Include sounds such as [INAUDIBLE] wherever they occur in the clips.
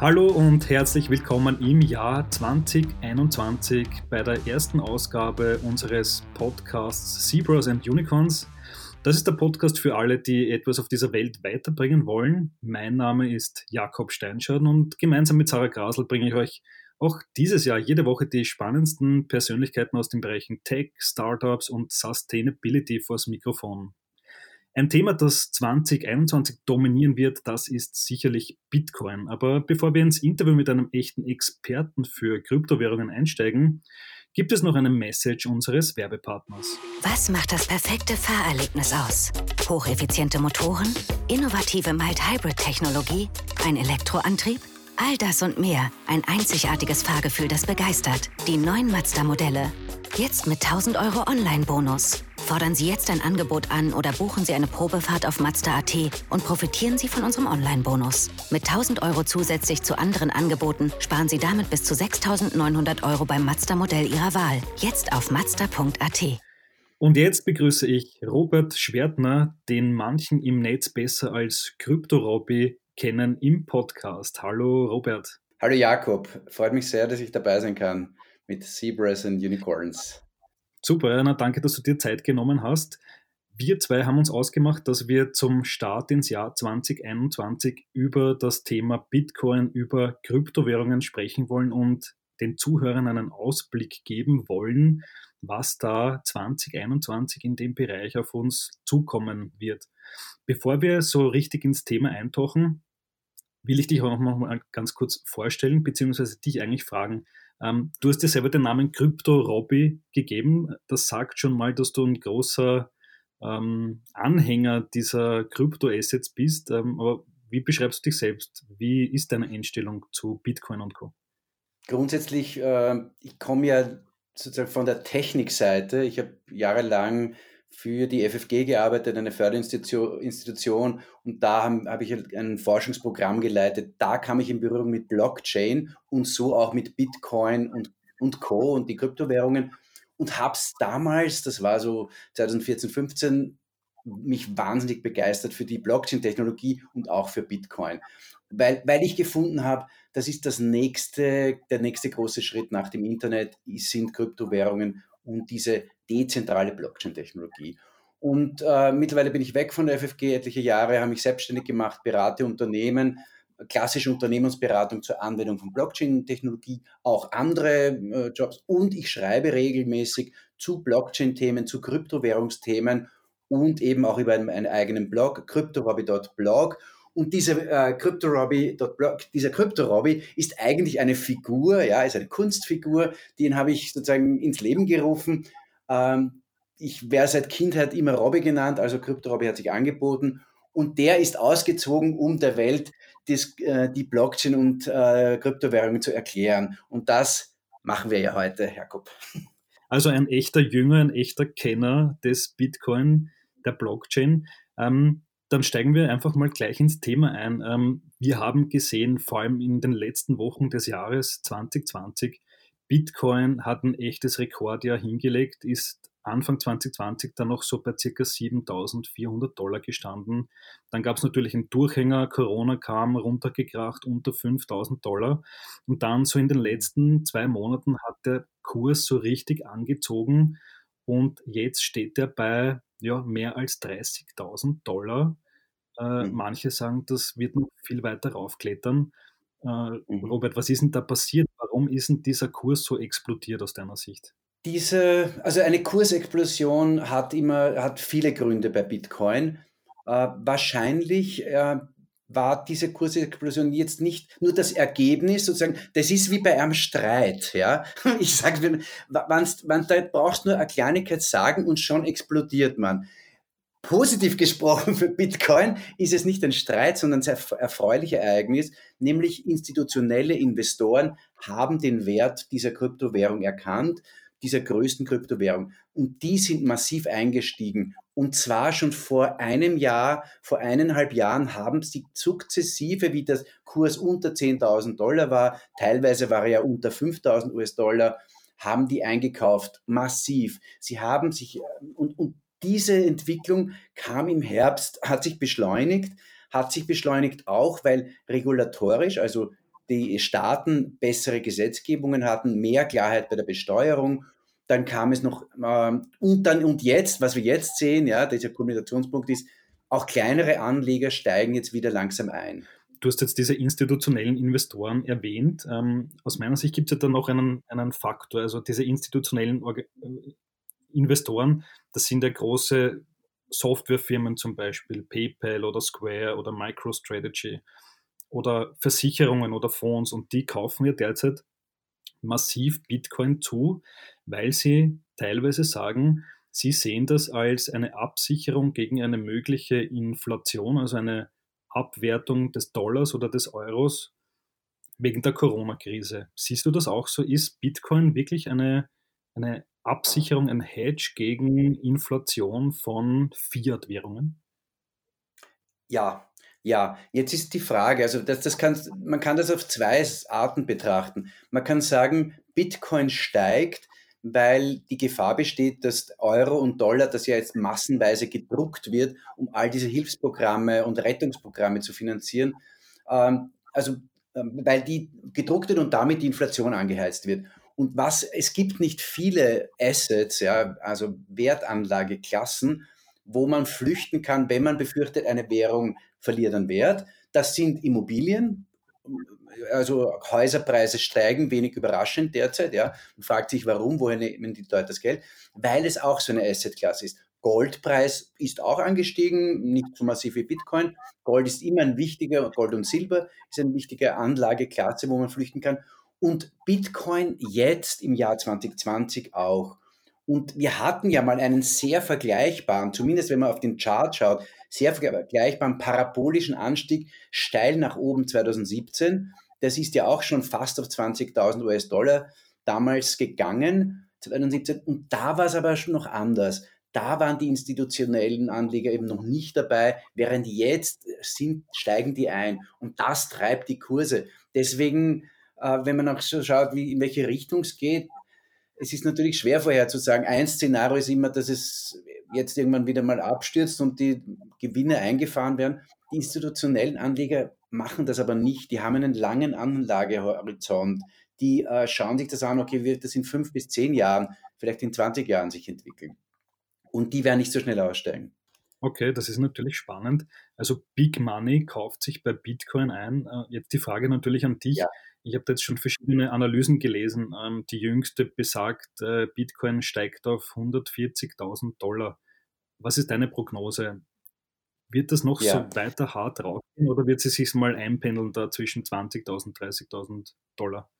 Hallo und herzlich willkommen im Jahr 2021 bei der ersten Ausgabe unseres Podcasts Zebras and Unicorns. Das ist der Podcast für alle, die etwas auf dieser Welt weiterbringen wollen. Mein Name ist Jakob Steinschaden und gemeinsam mit Sarah Grasel bringe ich euch auch dieses Jahr jede Woche die spannendsten Persönlichkeiten aus den Bereichen Tech, Startups und Sustainability vors Mikrofon. Ein Thema, das 2021 dominieren wird, das ist sicherlich Bitcoin. Aber bevor wir ins Interview mit einem echten Experten für Kryptowährungen einsteigen, gibt es noch eine Message unseres Werbepartners. Was macht das perfekte Fahrerlebnis aus? Hocheffiziente Motoren, innovative Mild-Hybrid-Technologie, ein Elektroantrieb? All das und mehr. Ein einzigartiges Fahrgefühl, das begeistert. Die neuen Mazda-Modelle. Jetzt mit 1000 Euro Online-Bonus. Fordern Sie jetzt ein Angebot an oder buchen Sie eine Probefahrt auf Mazda.at und profitieren Sie von unserem Online-Bonus. Mit 1000 Euro zusätzlich zu anderen Angeboten sparen Sie damit bis zu 6900 Euro beim Mazda-Modell Ihrer Wahl. Jetzt auf Mazda.at. Und jetzt begrüße ich Robert Schwertner, den manchen im Netz besser als Krypto-Robby kennen, im Podcast. Hallo Robert. Hallo Jakob, freut mich sehr, dass ich dabei sein kann mit Zebras and Unicorns. Super, na danke, dass du dir Zeit genommen hast. Wir zwei haben uns ausgemacht, dass wir zum Start ins Jahr 2021 über das Thema Bitcoin, über Kryptowährungen sprechen wollen und den Zuhörern einen Ausblick geben wollen, was da 2021 in dem Bereich auf uns zukommen wird. Bevor wir so richtig ins Thema eintauchen, will ich dich auch noch mal ganz kurz vorstellen, beziehungsweise dich eigentlich fragen, ähm, du hast dir selber den Namen Crypto Robby gegeben. Das sagt schon mal, dass du ein großer ähm, Anhänger dieser Krypto-Assets bist. Ähm, aber wie beschreibst du dich selbst? Wie ist deine Einstellung zu Bitcoin und Co? Grundsätzlich, äh, ich komme ja sozusagen von der Technikseite. Ich habe jahrelang für die FFG gearbeitet, eine Förderinstitution, und da habe hab ich halt ein Forschungsprogramm geleitet. Da kam ich in Berührung mit Blockchain und so auch mit Bitcoin und, und Co. und die Kryptowährungen und habe es damals, das war so 2014, 15, mich wahnsinnig begeistert für die Blockchain-Technologie und auch für Bitcoin. Weil, weil ich gefunden habe, das ist das nächste, der nächste große Schritt nach dem Internet, sind Kryptowährungen und diese dezentrale Blockchain-Technologie. Und äh, mittlerweile bin ich weg von der FFG, etliche Jahre, habe mich selbstständig gemacht, berate Unternehmen, klassische Unternehmensberatung zur Anwendung von Blockchain-Technologie, auch andere äh, Jobs und ich schreibe regelmäßig zu Blockchain-Themen, zu Kryptowährungsthemen und eben auch über einen, einen eigenen Blog, cryptorobby.blog. Und diese äh, CryptoRobby.blog, dieser CryptoRobby ist eigentlich eine Figur, ja, ist eine Kunstfigur, den habe ich sozusagen ins Leben gerufen. Ähm, ich wäre seit Kindheit immer Robby genannt, also CryptoRobby hat sich angeboten und der ist ausgezogen, um der Welt das, äh, die Blockchain und äh, Kryptowährungen zu erklären. Und das machen wir ja heute, Jakob. Also ein echter Jünger, ein echter Kenner des Bitcoin, der Blockchain. Ähm, dann steigen wir einfach mal gleich ins Thema ein. Ähm, wir haben gesehen, vor allem in den letzten Wochen des Jahres 2020, Bitcoin hat ein echtes Rekordjahr hingelegt, ist Anfang 2020 dann noch so bei ca. 7400 Dollar gestanden. Dann gab es natürlich einen Durchhänger, Corona kam runtergekracht unter 5000 Dollar. Und dann so in den letzten zwei Monaten hat der Kurs so richtig angezogen und jetzt steht er bei ja, mehr als 30.000 Dollar. Äh, mhm. Manche sagen, das wird noch viel weiter raufklettern. Äh, mhm. Robert, was ist denn da passiert? Warum ist denn dieser Kurs so explodiert aus deiner Sicht? Diese, also eine Kursexplosion hat immer, hat viele Gründe bei Bitcoin. Äh, wahrscheinlich äh, war diese Kursexplosion jetzt nicht nur das Ergebnis, sozusagen, das ist wie bei einem Streit, ja. [LAUGHS] Ich sage, man, man, da brauchst nur eine Kleinigkeit sagen und schon explodiert man. Positiv gesprochen für Bitcoin ist es nicht ein Streit, sondern ein sehr erfreuliches Ereignis, nämlich institutionelle Investoren haben den Wert dieser Kryptowährung erkannt dieser größten Kryptowährung. Und die sind massiv eingestiegen. Und zwar schon vor einem Jahr, vor eineinhalb Jahren haben sie sukzessive, wie der Kurs unter 10.000 Dollar war, teilweise war er ja unter 5.000 US-Dollar, haben die eingekauft, massiv. Sie haben sich, und, und diese Entwicklung kam im Herbst, hat sich beschleunigt, hat sich beschleunigt auch, weil regulatorisch, also die Staaten bessere Gesetzgebungen hatten, mehr Klarheit bei der Besteuerung. Dann kam es noch, äh, und dann und jetzt, was wir jetzt sehen, ja, dieser Kommunikationspunkt ist, auch kleinere Anleger steigen jetzt wieder langsam ein. Du hast jetzt diese institutionellen Investoren erwähnt. Ähm, aus meiner Sicht gibt es ja dann noch einen, einen Faktor. Also diese institutionellen Orga äh, Investoren, das sind ja große Softwarefirmen zum Beispiel, PayPal oder Square oder MicroStrategy oder Versicherungen oder Fonds und die kaufen ja derzeit massiv Bitcoin zu, weil sie teilweise sagen, sie sehen das als eine Absicherung gegen eine mögliche Inflation, also eine Abwertung des Dollars oder des Euros wegen der Corona-Krise. Siehst du das auch so? Ist Bitcoin wirklich eine, eine Absicherung, ein Hedge gegen Inflation von Fiat-Währungen? Ja, ja, jetzt ist die Frage, also das, das kann, man kann das auf zwei Arten betrachten. Man kann sagen, Bitcoin steigt, weil die Gefahr besteht, dass Euro und Dollar, das ja jetzt massenweise gedruckt wird, um all diese Hilfsprogramme und Rettungsprogramme zu finanzieren, ähm, also ähm, weil die gedruckt wird und damit die Inflation angeheizt wird. Und was, es gibt nicht viele Assets, ja, also Wertanlageklassen, wo man flüchten kann, wenn man befürchtet, eine Währung verliert an Wert. Das sind Immobilien, also Häuserpreise steigen, wenig überraschend derzeit, ja. Man fragt sich, warum, woher nehmen die Leute das Geld? Weil es auch so eine Assetklasse ist. Goldpreis ist auch angestiegen, nicht so massiv wie Bitcoin. Gold ist immer ein wichtiger, Gold und Silber ist eine wichtige Anlageklasse, wo man flüchten kann und Bitcoin jetzt im Jahr 2020 auch. Und wir hatten ja mal einen sehr vergleichbaren, zumindest wenn man auf den Chart schaut, sehr vergleichbaren parabolischen Anstieg steil nach oben 2017. Das ist ja auch schon fast auf 20.000 US-Dollar damals gegangen, 2017. Und da war es aber schon noch anders. Da waren die institutionellen Anleger eben noch nicht dabei, während jetzt sind, steigen die ein. Und das treibt die Kurse. Deswegen äh, wenn man auch so schaut, wie, in welche Richtung es geht, es ist natürlich schwer vorherzusagen. Ein Szenario ist immer, dass es jetzt irgendwann wieder mal abstürzt und die Gewinne eingefahren werden. Die institutionellen Anleger machen das aber nicht. Die haben einen langen Anlagehorizont. Die äh, schauen sich das an, okay, wird das in fünf bis zehn Jahren, vielleicht in 20 Jahren sich entwickeln. Und die werden nicht so schnell aussteigen. Okay, das ist natürlich spannend. Also Big Money kauft sich bei Bitcoin ein. Äh, jetzt die Frage natürlich an dich. Ja. Ich habe jetzt schon verschiedene Analysen gelesen. Ähm, die jüngste besagt, äh, Bitcoin steigt auf 140.000 Dollar. Was ist deine Prognose? Wird das noch ja. so weiter hart rausgehen oder wird sie sich mal einpendeln da zwischen 20.000, 30.000 Dollar?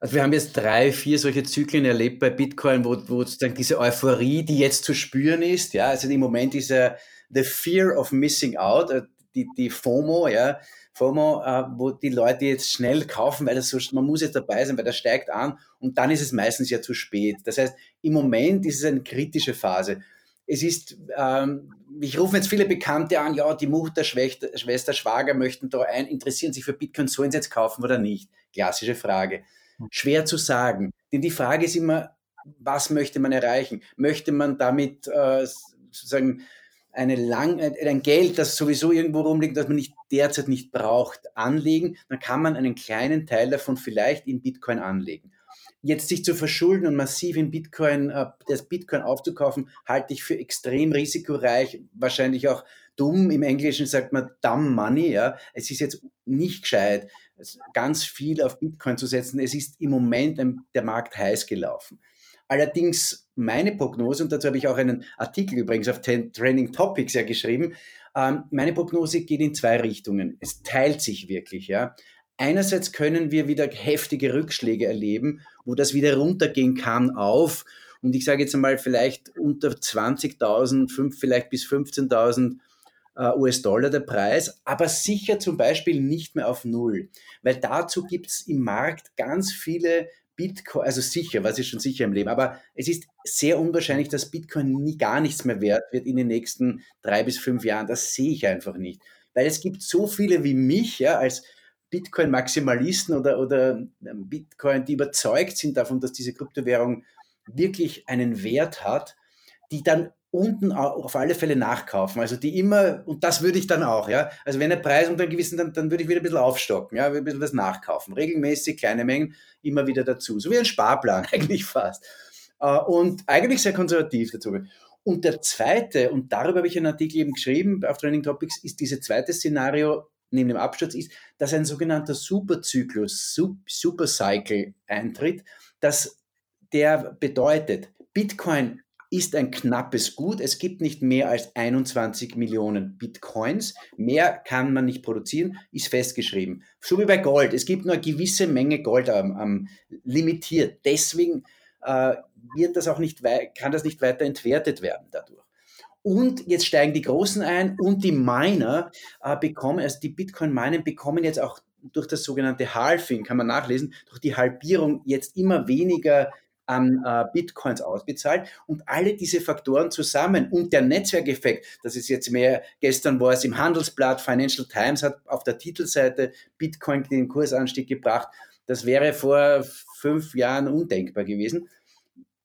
Also wir haben jetzt drei, vier solche Zyklen erlebt bei Bitcoin, wo, wo sozusagen diese Euphorie, die jetzt zu spüren ist, ja, also im Moment ist ja the fear of missing out, äh, die, die FOMO, ja, FOMO, äh, wo die Leute jetzt schnell kaufen, weil das so, man muss jetzt dabei sein, weil das steigt an und dann ist es meistens ja zu spät. Das heißt, im Moment ist es eine kritische Phase. Es ist, ähm, ich rufe jetzt viele Bekannte an, ja, die Mutter, Schwester, Schwester, Schwager möchten da ein, interessieren sich für Bitcoin, sollen sie jetzt kaufen oder nicht? Klassische Frage. Schwer zu sagen, denn die Frage ist immer, was möchte man erreichen? Möchte man damit äh, sozusagen eine lang, ein Geld, das sowieso irgendwo rumliegt, das man nicht derzeit nicht braucht, anlegen, dann kann man einen kleinen Teil davon vielleicht in Bitcoin anlegen. Jetzt sich zu verschulden und massiv in Bitcoin, äh, das Bitcoin aufzukaufen, halte ich für extrem risikoreich, wahrscheinlich auch dumm. Im Englischen sagt man dumb money, ja. Es ist jetzt nicht gescheit, ganz viel auf Bitcoin zu setzen. Es ist im Moment der Markt heiß gelaufen. Allerdings meine Prognose, und dazu habe ich auch einen Artikel übrigens auf Training Topics ja geschrieben, ähm, meine Prognose geht in zwei Richtungen. Es teilt sich wirklich, ja. Einerseits können wir wieder heftige Rückschläge erleben, wo das wieder runtergehen kann auf, und ich sage jetzt einmal vielleicht unter 20.000, vielleicht bis 15.000 äh, US-Dollar der Preis, aber sicher zum Beispiel nicht mehr auf Null, weil dazu gibt es im Markt ganz viele Bitcoin, also sicher, was ist schon sicher im Leben, aber es ist sehr unwahrscheinlich, dass Bitcoin nie gar nichts mehr wert wird in den nächsten drei bis fünf Jahren. Das sehe ich einfach nicht. Weil es gibt so viele wie mich, ja, als Bitcoin-Maximalisten oder, oder ähm, Bitcoin, die überzeugt sind davon, dass diese Kryptowährung wirklich einen Wert hat, die dann unten auf alle Fälle nachkaufen. Also die immer, und das würde ich dann auch, ja. Also wenn der Preis unter einem gewissen, dann, dann würde ich wieder ein bisschen aufstocken, ja, ein bisschen was nachkaufen. Regelmäßig kleine Mengen immer wieder dazu. So wie ein Sparplan [LAUGHS] eigentlich fast. Äh, und eigentlich sehr konservativ dazu. Und der zweite, und darüber habe ich einen Artikel eben geschrieben auf Training Topics, ist dieses zweite Szenario neben dem Absturz ist, dass ein sogenannter Superzyklus, Supercycle eintritt, dass der bedeutet, Bitcoin ist ein knappes Gut. Es gibt nicht mehr als 21 Millionen Bitcoins. Mehr kann man nicht produzieren, ist festgeschrieben. So wie bei Gold. Es gibt nur eine gewisse Menge Gold ähm, ähm, limitiert. Deswegen äh, wird das auch nicht, kann das nicht weiter entwertet werden dadurch. Und jetzt steigen die Großen ein und die Miner äh, bekommen, also die Bitcoin-Miner bekommen jetzt auch durch das sogenannte Halving, kann man nachlesen, durch die Halbierung jetzt immer weniger an äh, Bitcoins ausbezahlt und alle diese Faktoren zusammen und der Netzwerkeffekt, das ist jetzt mehr, gestern war es im Handelsblatt, Financial Times hat auf der Titelseite Bitcoin den Kursanstieg gebracht, das wäre vor fünf Jahren undenkbar gewesen.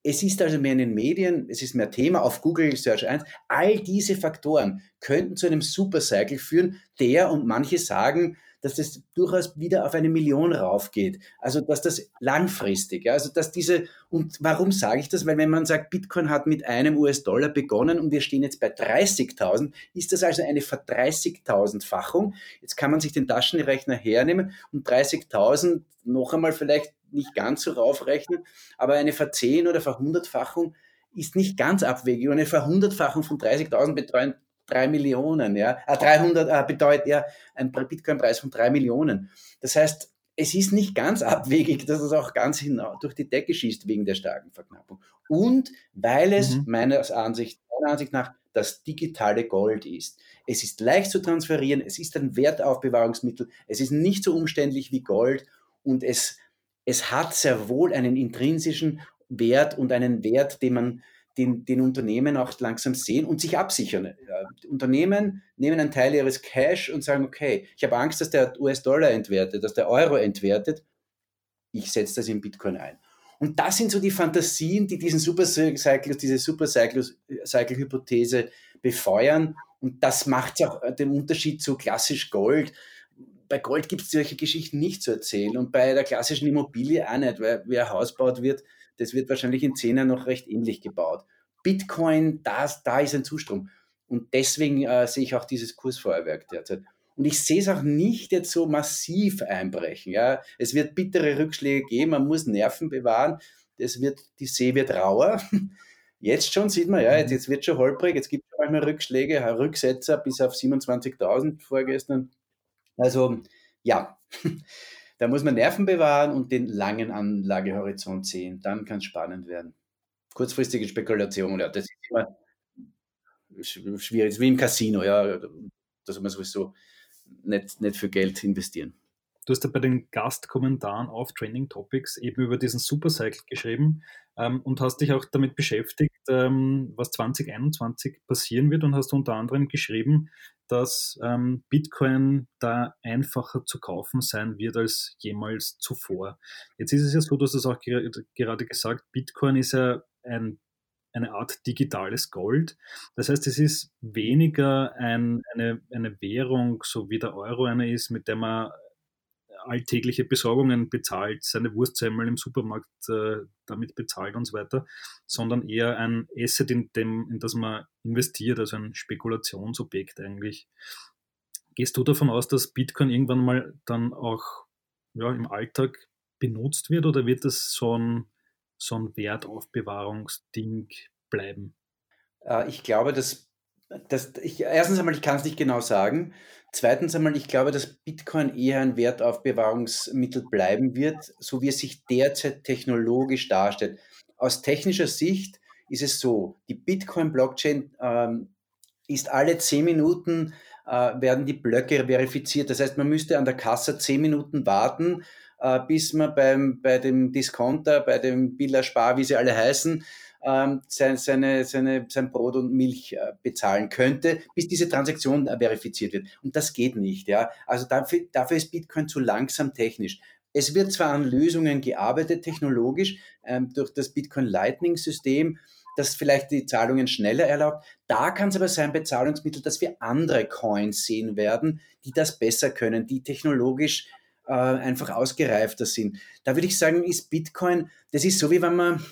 Es ist also mehr in den Medien, es ist mehr Thema auf Google Search 1. All diese Faktoren könnten zu einem Supercycle führen, der und manche sagen, dass das durchaus wieder auf eine Million raufgeht. Also, dass das langfristig, ja, also, dass diese, und warum sage ich das? Weil wenn man sagt, Bitcoin hat mit einem US-Dollar begonnen und wir stehen jetzt bei 30.000, ist das also eine Ver-30.000-Fachung. Jetzt kann man sich den Taschenrechner hernehmen und 30.000 noch einmal vielleicht nicht ganz so raufrechnen, aber eine Ver-10 oder Ver-100-Fachung ist nicht ganz abwegig. Eine Verhundertfachung von 30.000 3 Millionen, ja, äh, 300 äh, bedeutet ja ein Bitcoin-Preis von 3 Millionen. Das heißt, es ist nicht ganz [LAUGHS] abwegig, dass es auch ganz hinaus durch die Decke schießt wegen der starken Verknappung. Und weil es mhm. meiner Ansicht, meiner Ansicht nach das digitale Gold ist. Es ist leicht zu transferieren, es ist ein Wertaufbewahrungsmittel, es ist nicht so umständlich wie Gold und es, es hat sehr wohl einen intrinsischen Wert und einen Wert, den man den, den Unternehmen auch langsam sehen und sich absichern. Die Unternehmen nehmen einen Teil ihres Cash und sagen, okay, ich habe Angst, dass der US-Dollar entwertet, dass der Euro entwertet. Ich setze das in Bitcoin ein. Und das sind so die Fantasien, die diesen Supercycle, diese Supercycle-Hypothese befeuern. Und das macht ja auch den Unterschied zu klassisch Gold. Bei Gold gibt es solche Geschichten nicht zu erzählen und bei der klassischen Immobilie auch nicht, weil wer Haus baut wird, das wird wahrscheinlich in zehn Jahren noch recht ähnlich gebaut. Bitcoin, das, da ist ein Zustrom. Und deswegen äh, sehe ich auch dieses Kursfeuerwerk derzeit. Und ich sehe es auch nicht jetzt so massiv einbrechen. Ja. Es wird bittere Rückschläge geben, man muss Nerven bewahren. Das wird, die See wird rauer. [LAUGHS] Jetzt schon sieht man, ja, jetzt, jetzt wird schon holprig, jetzt gibt es manchmal Rückschläge, Rücksetzer bis auf 27.000 vorgestern. Also ja, [LAUGHS] Da muss man Nerven bewahren und den langen Anlagehorizont sehen. Dann kann es spannend werden. Kurzfristige Spekulation, ja, das ist immer schwierig. Das ist wie im Casino, ja. Da soll man sowieso nicht, nicht für Geld investieren. Du hast ja bei den Gastkommentaren auf Trending Topics eben über diesen Supercycle geschrieben ähm, und hast dich auch damit beschäftigt, ähm, was 2021 passieren wird und hast unter anderem geschrieben, dass ähm, Bitcoin da einfacher zu kaufen sein wird als jemals zuvor. Jetzt ist es ja so, dass es auch gerade gesagt, Bitcoin ist ja ein, eine Art digitales Gold. Das heißt, es ist weniger ein, eine, eine Währung, so wie der Euro eine ist, mit der man alltägliche Besorgungen bezahlt, seine Wurstsemmel im Supermarkt äh, damit bezahlt und so weiter, sondern eher ein Asset, in, dem, in das man investiert, also ein Spekulationsobjekt eigentlich. Gehst du davon aus, dass Bitcoin irgendwann mal dann auch ja, im Alltag benutzt wird oder wird das so ein, so ein Wertaufbewahrungsding bleiben? Äh, ich glaube, dass das, ich, erstens einmal, ich kann es nicht genau sagen. Zweitens einmal, ich glaube, dass Bitcoin eher ein Wertaufbewahrungsmittel bleiben wird, so wie es sich derzeit technologisch darstellt. Aus technischer Sicht ist es so, die Bitcoin-Blockchain ähm, ist alle zehn Minuten äh, werden die Blöcke verifiziert. Das heißt, man müsste an der Kasse zehn Minuten warten, äh, bis man beim, bei dem Discounter, bei dem Billa Spar, wie sie alle heißen, ähm, seine, seine, seine, sein Brot und Milch äh, bezahlen könnte, bis diese Transaktion äh, verifiziert wird. Und das geht nicht. Ja? Also dafür, dafür ist Bitcoin zu langsam technisch. Es wird zwar an Lösungen gearbeitet, technologisch, ähm, durch das Bitcoin Lightning System, das vielleicht die Zahlungen schneller erlaubt. Da kann es aber sein bei Zahlungsmitteln, dass wir andere Coins sehen werden, die das besser können, die technologisch äh, einfach ausgereifter sind. Da würde ich sagen, ist Bitcoin, das ist so wie wenn man,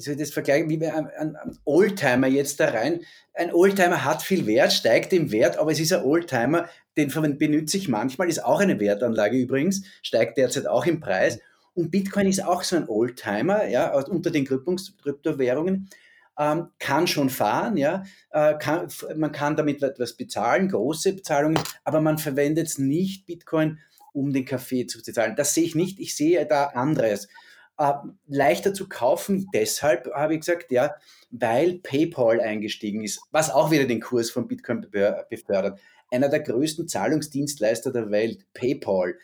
wie soll ich das vergleichen, wie ein, ein, ein Oldtimer jetzt da rein. Ein Oldtimer hat viel Wert, steigt im Wert, aber es ist ein Oldtimer, den benutze ich manchmal, ist auch eine Wertanlage übrigens, steigt derzeit auch im Preis. Und Bitcoin ist auch so ein Oldtimer, ja, unter den Kryptowährungen. Ähm, kann schon fahren, ja, äh, kann, man kann damit etwas bezahlen, große Bezahlungen, aber man verwendet nicht Bitcoin, um den Kaffee zu bezahlen. Das sehe ich nicht. Ich sehe da anderes. Äh, leichter zu kaufen, deshalb habe ich gesagt, ja, weil PayPal eingestiegen ist, was auch wieder den Kurs von Bitcoin befördert. Einer der größten Zahlungsdienstleister der Welt, PayPal,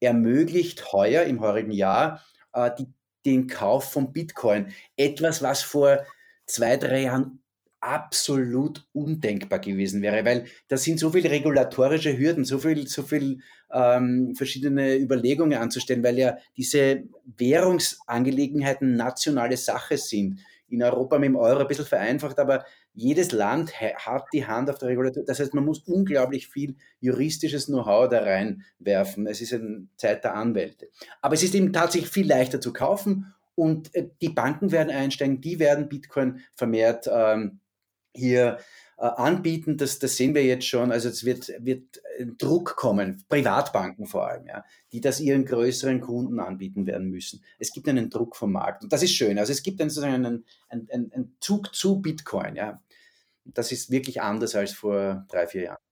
ermöglicht heuer im heurigen Jahr äh, die, den Kauf von Bitcoin. Etwas, was vor zwei, drei Jahren absolut undenkbar gewesen wäre, weil da sind so viele regulatorische Hürden, so viel, so viel ähm, verschiedene Überlegungen anzustellen, weil ja diese Währungsangelegenheiten nationale Sache sind. In Europa mit dem Euro ein bisschen vereinfacht, aber jedes Land hat die Hand auf der Regulatur. Das heißt, man muss unglaublich viel juristisches Know-how da reinwerfen. Es ist eine Zeit der Anwälte. Aber es ist eben tatsächlich viel leichter zu kaufen und äh, die Banken werden einsteigen, die werden Bitcoin vermehrt ähm, hier äh, anbieten. Das, das sehen wir jetzt schon. Also es wird, wird Druck kommen, Privatbanken vor allem, ja, die das ihren größeren Kunden anbieten werden müssen. Es gibt einen Druck vom Markt und das ist schön. Also es gibt einen, sozusagen einen, einen, einen Zug zu Bitcoin. Ja. Das ist wirklich anders als vor drei, vier Jahren.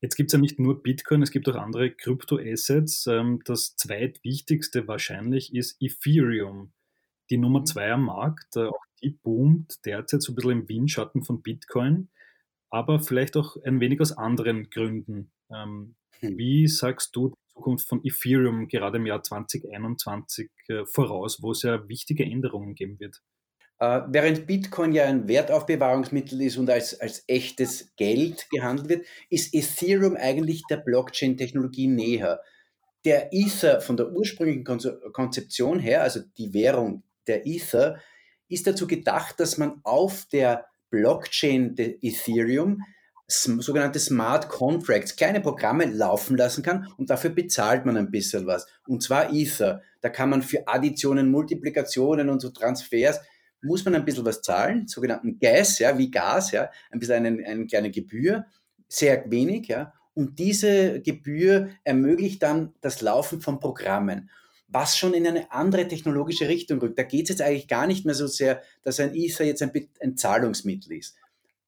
Jetzt gibt es ja nicht nur Bitcoin, es gibt auch andere Kryptoassets. Ähm, das zweitwichtigste wahrscheinlich ist Ethereum. Die Nummer mhm. zwei am Markt, äh, auch die boomt derzeit so ein bisschen im Windschatten von Bitcoin, aber vielleicht auch ein wenig aus anderen Gründen. Ähm, hm. Wie sagst du die Zukunft von Ethereum gerade im Jahr 2021 äh, voraus, wo es ja wichtige Änderungen geben wird? Äh, während Bitcoin ja ein Wertaufbewahrungsmittel ist und als, als echtes Geld gehandelt wird, ist Ethereum eigentlich der Blockchain-Technologie näher. Der Ether von der ursprünglichen Konzeption her, also die Währung der Ether, ist dazu gedacht, dass man auf der Blockchain der Ethereum sogenannte Smart Contracts, kleine Programme laufen lassen kann und dafür bezahlt man ein bisschen was. Und zwar Ether. Da kann man für Additionen, Multiplikationen und so Transfers muss man ein bisschen was zahlen, sogenannten Gas, ja, wie Gas, ja, ein bisschen eine, eine kleine Gebühr, sehr wenig, ja. Und diese Gebühr ermöglicht dann das Laufen von Programmen was schon in eine andere technologische Richtung rückt. Da geht es jetzt eigentlich gar nicht mehr so sehr, dass ein Ether jetzt ein, ein Zahlungsmittel ist.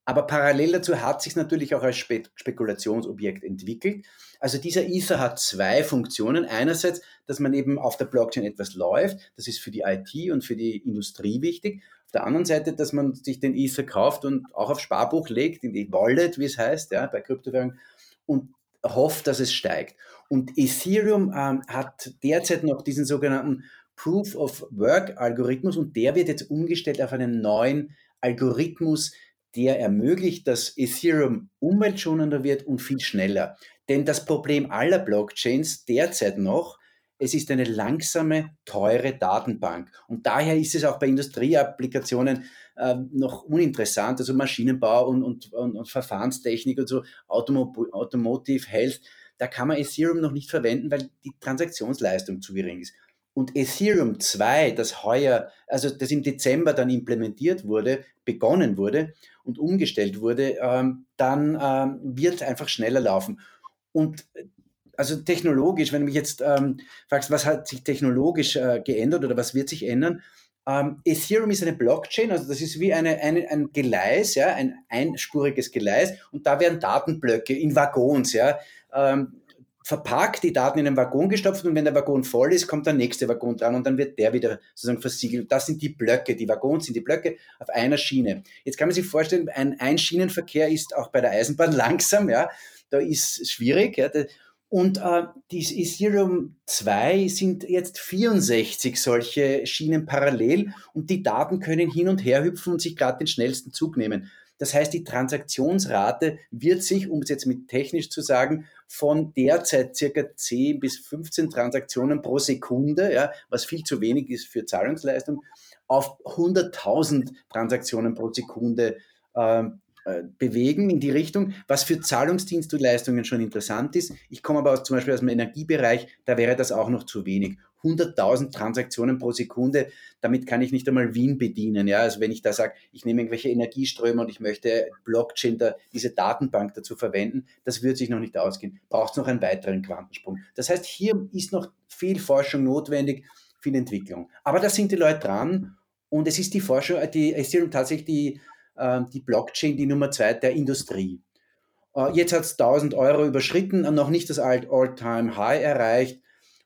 Aber parallel dazu hat sich natürlich auch als Spe Spekulationsobjekt entwickelt. Also dieser Ether hat zwei Funktionen. Einerseits, dass man eben auf der Blockchain etwas läuft. Das ist für die IT und für die Industrie wichtig. Auf der anderen Seite, dass man sich den Ether kauft und auch auf Sparbuch legt, in die Wallet, wie es heißt, ja, bei Kryptowährungen, und hofft, dass es steigt. Und Ethereum ähm, hat derzeit noch diesen sogenannten Proof of Work Algorithmus und der wird jetzt umgestellt auf einen neuen Algorithmus, der ermöglicht, dass Ethereum umweltschonender wird und viel schneller. Denn das Problem aller Blockchains derzeit noch, es ist eine langsame, teure Datenbank. Und daher ist es auch bei Industrieapplikationen äh, noch uninteressant, also Maschinenbau und, und, und, und Verfahrenstechnik und so, Automo Automotive, Health da kann man Ethereum noch nicht verwenden, weil die Transaktionsleistung zu gering ist. Und Ethereum 2, das heuer, also das im Dezember dann implementiert wurde, begonnen wurde und umgestellt wurde, ähm, dann ähm, wird einfach schneller laufen. Und also technologisch, wenn du mich jetzt ähm, fragst, was hat sich technologisch äh, geändert oder was wird sich ändern? Ähm, Ethereum ist eine Blockchain, also das ist wie eine, eine, ein Gleis, ja, ein einspuriges Gleis und da werden Datenblöcke in Waggons, ja, ähm, verpackt, die Daten in einen Waggon gestopft und wenn der Waggon voll ist, kommt der nächste Waggon dran und dann wird der wieder sozusagen versiegelt. Das sind die Blöcke, die Waggons sind die Blöcke auf einer Schiene. Jetzt kann man sich vorstellen, ein Einschienenverkehr ist auch bei der Eisenbahn [LAUGHS] langsam, ja, da ist schwierig. Ja, und äh, die Ethereum 2 sind jetzt 64 solche Schienen parallel und die Daten können hin und her hüpfen und sich gerade den schnellsten Zug nehmen. Das heißt, die Transaktionsrate wird sich, um es jetzt mit technisch zu sagen, von derzeit circa 10 bis 15 Transaktionen pro Sekunde, ja, was viel zu wenig ist für Zahlungsleistung, auf 100.000 Transaktionen pro Sekunde äh, bewegen in die Richtung, was für Zahlungsdienstleistungen schon interessant ist. Ich komme aber aus, zum Beispiel aus dem Energiebereich, da wäre das auch noch zu wenig. 100.000 Transaktionen pro Sekunde, damit kann ich nicht einmal Wien bedienen. Ja? Also wenn ich da sage, ich nehme irgendwelche Energieströme und ich möchte Blockchain, da, diese Datenbank dazu verwenden, das wird sich noch nicht ausgehen. Braucht es noch einen weiteren Quantensprung. Das heißt, hier ist noch viel Forschung notwendig, viel Entwicklung. Aber da sind die Leute dran und es ist die Forschung, die Ethereum tatsächlich die die Blockchain die Nummer zwei der Industrie. Äh, jetzt hat es 1000 Euro überschritten, noch nicht das All-Time-High erreicht,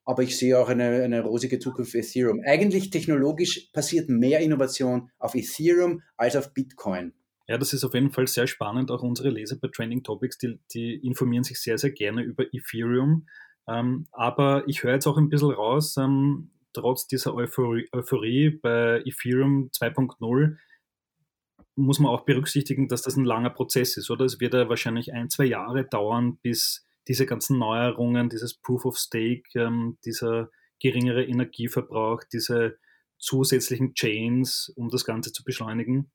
aber ich sehe auch eine, eine rosige Zukunft für Ethereum. Eigentlich technologisch passiert mehr Innovation auf Ethereum als auf Bitcoin. Ja, das ist auf jeden Fall sehr spannend. Auch unsere Leser bei Trending Topics, die, die informieren sich sehr, sehr gerne über Ethereum. Ähm, aber ich höre jetzt auch ein bisschen raus, ähm, trotz dieser Euphorie, Euphorie bei Ethereum 2.0 muss man auch berücksichtigen, dass das ein langer Prozess ist, oder? Es wird ja wahrscheinlich ein, zwei Jahre dauern, bis diese ganzen Neuerungen, dieses Proof of Stake, ähm, dieser geringere Energieverbrauch, diese zusätzlichen Chains, um das Ganze zu beschleunigen,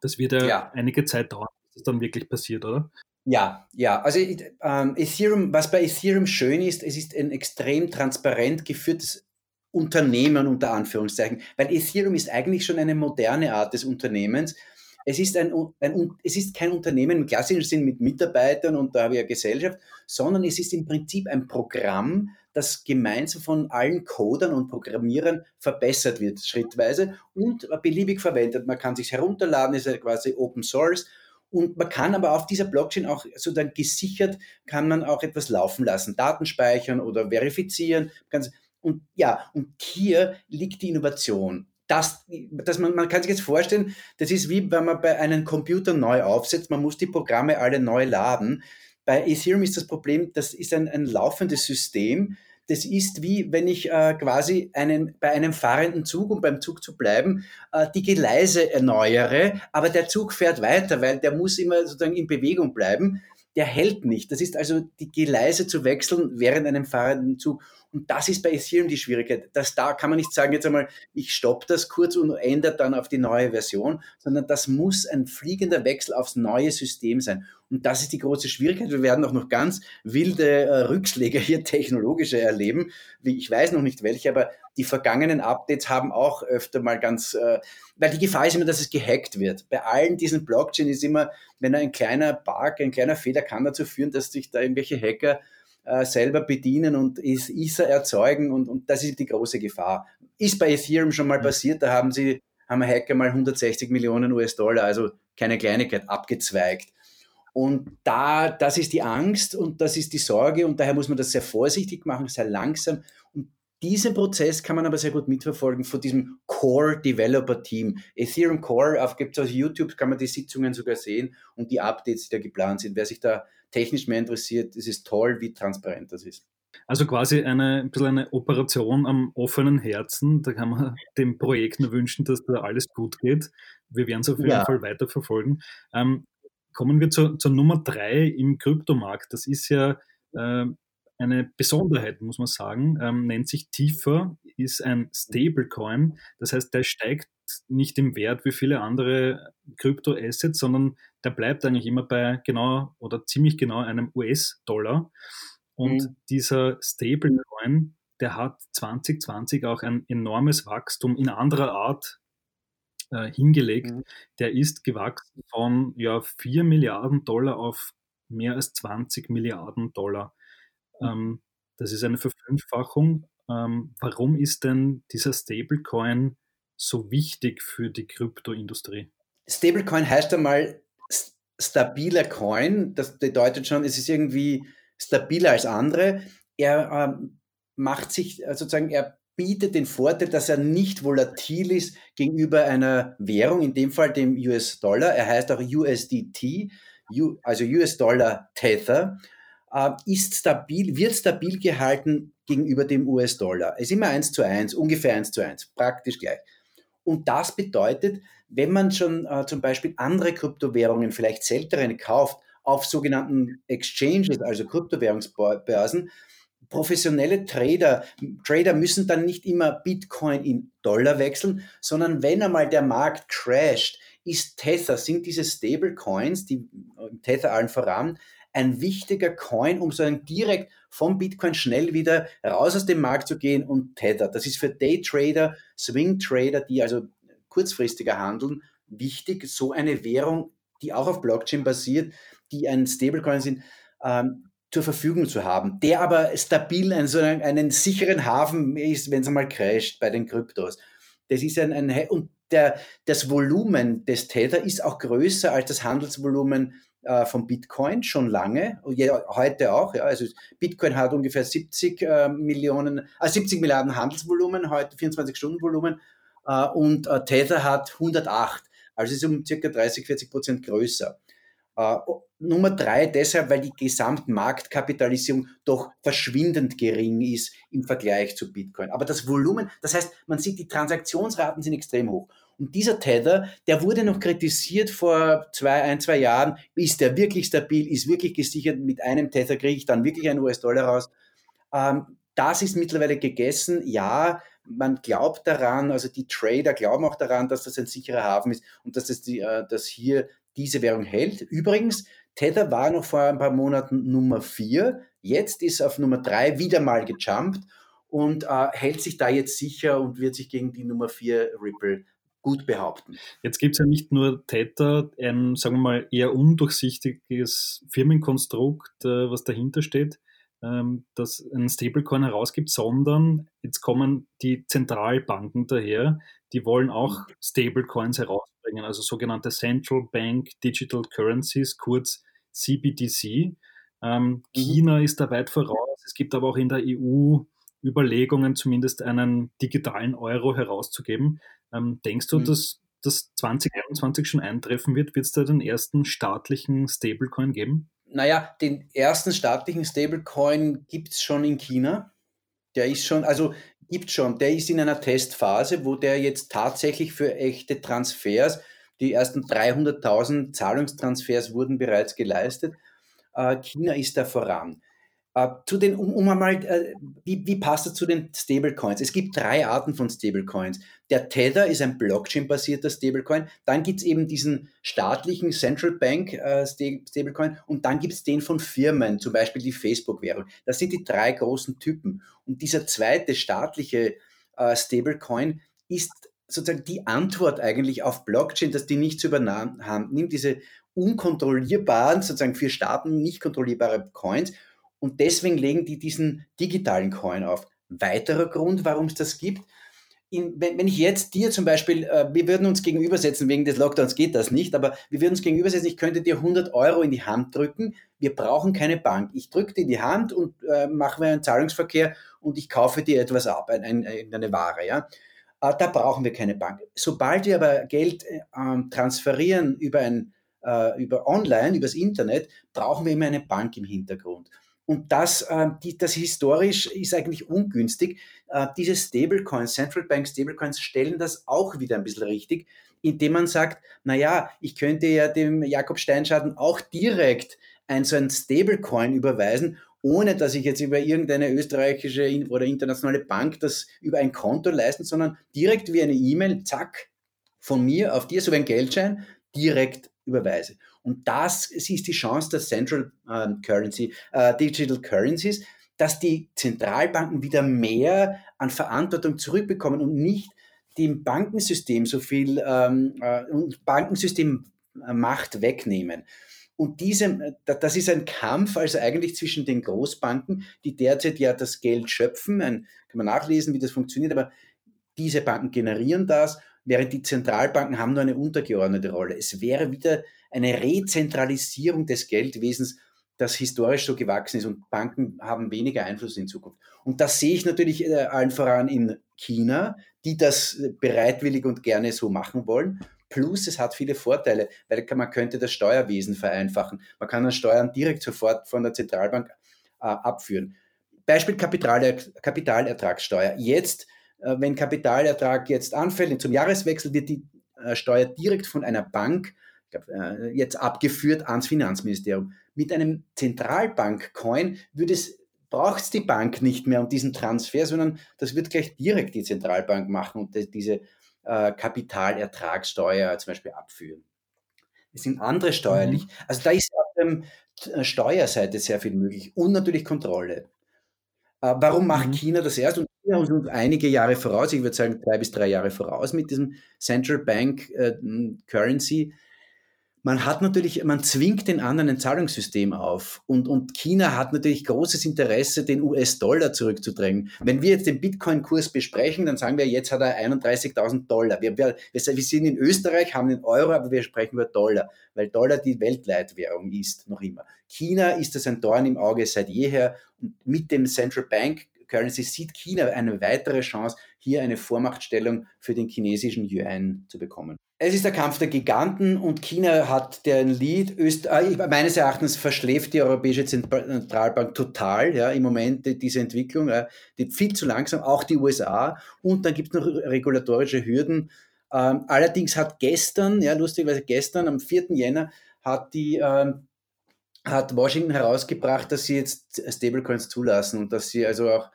das wird ja, ja. einige Zeit dauern, bis das dann wirklich passiert, oder? Ja, ja. Also ähm, Ethereum, was bei Ethereum schön ist, es ist ein extrem transparent geführtes Unternehmen unter Anführungszeichen, weil Ethereum ist eigentlich schon eine moderne Art des Unternehmens es ist, ein, ein, es ist kein Unternehmen im klassischen Sinn mit Mitarbeitern und da habe ich eine Gesellschaft, sondern es ist im Prinzip ein Programm, das gemeinsam von allen Codern und Programmierern verbessert wird, schrittweise und beliebig verwendet. Man kann sich herunterladen, ist ja quasi Open Source. Und man kann aber auf dieser Blockchain auch sozusagen gesichert, kann man auch etwas laufen lassen, Daten speichern oder verifizieren. Und ja, und hier liegt die Innovation das, dass man, man kann sich jetzt vorstellen, das ist wie wenn man bei einem Computer neu aufsetzt, man muss die Programme alle neu laden. Bei Ethereum ist das Problem, das ist ein, ein laufendes System. Das ist wie wenn ich äh, quasi einen, bei einem fahrenden Zug, um beim Zug zu bleiben, äh, die Geleise erneuere, aber der Zug fährt weiter, weil der muss immer sozusagen in Bewegung bleiben. Der hält nicht. Das ist also die Geleise zu wechseln während einem fahrenden Zug. Und das ist bei Ethereum die Schwierigkeit. Dass da kann man nicht sagen, jetzt einmal, ich stoppe das kurz und ändere dann auf die neue Version, sondern das muss ein fliegender Wechsel aufs neue System sein. Und das ist die große Schwierigkeit. Wir werden auch noch ganz wilde äh, Rückschläge hier [LAUGHS] technologische erleben. Wie, ich weiß noch nicht welche, aber die vergangenen Updates haben auch öfter mal ganz, äh, weil die Gefahr ist immer, dass es gehackt wird. Bei allen diesen Blockchain ist immer, wenn ein kleiner Bug, ein kleiner Fehler kann dazu führen, dass sich da irgendwelche Hacker äh, selber bedienen und ist ISA erzeugen und, und das ist die große Gefahr. Ist bei Ethereum schon mal mhm. passiert, da haben sie, haben Hacker mal 160 Millionen US-Dollar, also keine Kleinigkeit, abgezweigt. Und da, das ist die Angst und das ist die Sorge und daher muss man das sehr vorsichtig machen, sehr langsam. Und diesen Prozess kann man aber sehr gut mitverfolgen von diesem Core Developer Team. Ethereum Core, auf gibt es auf YouTube, kann man die Sitzungen sogar sehen und die Updates, die da geplant sind. Wer sich da technisch mehr interessiert, es ist toll, wie transparent das ist. Also quasi eine, ein bisschen eine Operation am offenen Herzen. Da kann man [LAUGHS] dem Projekt nur wünschen, dass da alles gut geht. Wir werden es auf jeden ja. Fall weiterverfolgen. Ähm, kommen wir zur, zur Nummer drei im Kryptomarkt. Das ist ja äh, eine Besonderheit, muss man sagen, ähm, nennt sich Tiefer, ist ein Stablecoin. Das heißt, der steigt nicht im Wert wie viele andere Kryptoassets, sondern der bleibt eigentlich immer bei genau oder ziemlich genau einem US-Dollar. Und mhm. dieser Stablecoin, der hat 2020 auch ein enormes Wachstum in anderer Art äh, hingelegt. Mhm. Der ist gewachsen von ja, 4 Milliarden Dollar auf mehr als 20 Milliarden Dollar. Ähm, das ist eine Verfünffachung. Ähm, warum ist denn dieser Stablecoin so wichtig für die Kryptoindustrie? Stablecoin heißt einmal stabiler Coin. Das bedeutet schon, es ist irgendwie stabiler als andere. Er ähm, macht sich äh, sozusagen, er bietet den Vorteil, dass er nicht volatil ist gegenüber einer Währung, in dem Fall dem US-Dollar. Er heißt auch USDT, also US-Dollar Tether äh, ist stabil, wird stabil gehalten gegenüber dem US-Dollar. Es ist immer 1 zu 1, ungefähr 1 zu 1, praktisch gleich. Und das bedeutet, wenn man schon äh, zum Beispiel andere Kryptowährungen, vielleicht seltene kauft, auf sogenannten Exchanges, also Kryptowährungsbörsen, professionelle Trader, Trader müssen dann nicht immer Bitcoin in Dollar wechseln, sondern wenn einmal der Markt crasht, ist Tether, sind diese Stablecoins, die Tether allen voran, ein wichtiger Coin, um so direkt vom Bitcoin schnell wieder raus aus dem Markt zu gehen und Tether. Das ist für Daytrader, Swing Trader, die also kurzfristiger handeln, wichtig, so eine Währung, die auch auf Blockchain basiert, die ein Stablecoin sind, ähm, zur Verfügung zu haben, der aber stabil einen, so einen, einen sicheren Hafen ist, wenn es einmal crasht bei den Kryptos. Das ist ein, ein und der, das Volumen des Tether ist auch größer als das Handelsvolumen äh, von Bitcoin schon lange, ja, heute auch. Ja, also Bitcoin hat ungefähr 70 äh, Millionen, äh, 70 Milliarden Handelsvolumen, heute 24 Stunden Volumen äh, und äh, Tether hat 108, also ist um circa 30, 40 Prozent größer. Uh, Nummer drei deshalb, weil die Gesamtmarktkapitalisierung doch verschwindend gering ist im Vergleich zu Bitcoin. Aber das Volumen, das heißt, man sieht, die Transaktionsraten sind extrem hoch. Und dieser Tether, der wurde noch kritisiert vor zwei, ein, zwei Jahren. Ist der wirklich stabil? Ist wirklich gesichert? Mit einem Tether kriege ich dann wirklich einen US-Dollar raus? Ähm, das ist mittlerweile gegessen. Ja, man glaubt daran, also die Trader glauben auch daran, dass das ein sicherer Hafen ist und dass, das die, äh, dass hier diese Währung hält. Übrigens, Tether war noch vor ein paar Monaten Nummer 4, jetzt ist auf Nummer 3 wieder mal gejumpt und äh, hält sich da jetzt sicher und wird sich gegen die Nummer 4 Ripple gut behaupten. Jetzt gibt es ja nicht nur Tether, ein, sagen wir mal, eher undurchsichtiges Firmenkonstrukt, äh, was dahinter steht, ähm, das ein Stablecoin herausgibt, sondern jetzt kommen die Zentralbanken daher, die wollen auch mhm. Stablecoins herausbringen, also sogenannte Central Bank Digital Currencies, kurz CBDC. Ähm, mhm. China ist da weit voraus. Es gibt aber auch in der EU Überlegungen, zumindest einen digitalen Euro herauszugeben. Ähm, denkst du, mhm. dass das 2021 schon eintreffen wird? Wird es da den ersten staatlichen Stablecoin geben? Naja, den ersten staatlichen Stablecoin gibt es schon in China. Der ist schon, also gibt schon, der ist in einer Testphase, wo der jetzt tatsächlich für echte Transfers, die ersten 300.000 Zahlungstransfers wurden bereits geleistet. Äh, China ist da voran. Äh, zu den, um, um einmal, äh, wie, wie passt das zu den Stablecoins? Es gibt drei Arten von Stablecoins. Der Tether ist ein Blockchain-basierter Stablecoin. Dann gibt es eben diesen staatlichen Central Bank äh, Stablecoin und dann gibt es den von Firmen, zum Beispiel die Facebook-Währung. Das sind die drei großen Typen. Und dieser zweite staatliche äh, Stablecoin ist sozusagen die Antwort eigentlich auf Blockchain, dass die nicht zu übernehmen nimmt, diese unkontrollierbaren, sozusagen für Staaten nicht kontrollierbare Coins und deswegen legen die diesen digitalen Coin auf. Weiterer Grund, warum es das gibt, in, wenn, wenn, ich jetzt dir zum Beispiel, äh, wir würden uns gegenübersetzen, wegen des Lockdowns geht das nicht, aber wir würden uns gegenübersetzen, ich könnte dir 100 Euro in die Hand drücken, wir brauchen keine Bank. Ich drücke dir die Hand und äh, mache mir einen Zahlungsverkehr und ich kaufe dir etwas ab, ein, ein, eine Ware. Ja? Äh, da brauchen wir keine Bank. Sobald wir aber Geld äh, transferieren über, ein, äh, über online, übers Internet, brauchen wir immer eine Bank im Hintergrund. Und das, äh, die, das historisch ist eigentlich ungünstig. Äh, diese Stablecoins, Central Bank Stablecoins stellen das auch wieder ein bisschen richtig, indem man sagt, naja, ich könnte ja dem Jakob Steinschaden auch direkt ein so ein Stablecoin überweisen, ohne dass ich jetzt über irgendeine österreichische oder internationale Bank das über ein Konto leisten, sondern direkt wie eine E-Mail, zack, von mir auf dir, so wie ein Geldschein, direkt überweise. Und das ist die Chance der Central ähm, Currency, äh, Digital Currencies, dass die Zentralbanken wieder mehr an Verantwortung zurückbekommen und nicht dem Bankensystem so viel ähm, äh, Bankensystem äh, Macht wegnehmen. Und diese, das ist ein Kampf also eigentlich zwischen den Großbanken, die derzeit ja das Geld schöpfen. Ein, kann man nachlesen, wie das funktioniert, aber diese Banken generieren das, während die Zentralbanken haben nur eine untergeordnete Rolle. Es wäre wieder eine Rezentralisierung des Geldwesens, das historisch so gewachsen ist und Banken haben weniger Einfluss in Zukunft. Und das sehe ich natürlich äh, allen voran in China, die das bereitwillig und gerne so machen wollen. Plus es hat viele Vorteile, weil man könnte das Steuerwesen vereinfachen. Man kann dann Steuern direkt sofort von der Zentralbank äh, abführen. Beispiel Kapitaler Kapitalertragssteuer. Jetzt, äh, wenn Kapitalertrag jetzt anfällt, zum Jahreswechsel wird die äh, Steuer direkt von einer Bank äh, jetzt abgeführt ans Finanzministerium. Mit einem Zentralbank-Coin braucht es die Bank nicht mehr um diesen Transfer, sondern das wird gleich direkt die Zentralbank machen und diese äh, Kapitalertragssteuer zum Beispiel abführen. Es sind andere steuerlich. Mhm. Also da ist auf der äh, Steuerseite sehr viel möglich und natürlich Kontrolle. Äh, warum macht mhm. China das erst? Und China ist uns einige Jahre voraus, ich würde sagen drei bis drei Jahre voraus mit diesem Central Bank äh, Currency man hat natürlich, man zwingt den anderen ein Zahlungssystem auf. Und, und China hat natürlich großes Interesse, den US-Dollar zurückzudrängen. Wenn wir jetzt den Bitcoin-Kurs besprechen, dann sagen wir, jetzt hat er 31.000 Dollar. Wir, wir, wir sind in Österreich, haben den Euro, aber wir sprechen über Dollar, weil Dollar die Weltleitwährung ist, noch immer. China ist das ein Dorn im Auge seit jeher. Und mit dem Central Bank Currency sieht China eine weitere Chance, hier eine Vormachtstellung für den chinesischen Yuan zu bekommen. Es ist der Kampf der Giganten und China hat den Lead. Öst äh, meines Erachtens verschläft die Europäische Zentralbank total ja, im Moment diese Entwicklung. Äh, die viel zu langsam, auch die USA. Und dann gibt es noch regulatorische Hürden. Ähm, allerdings hat gestern, ja lustigerweise gestern, am 4. Jänner, hat die ähm, hat Washington herausgebracht, dass sie jetzt Stablecoins zulassen und dass sie also auch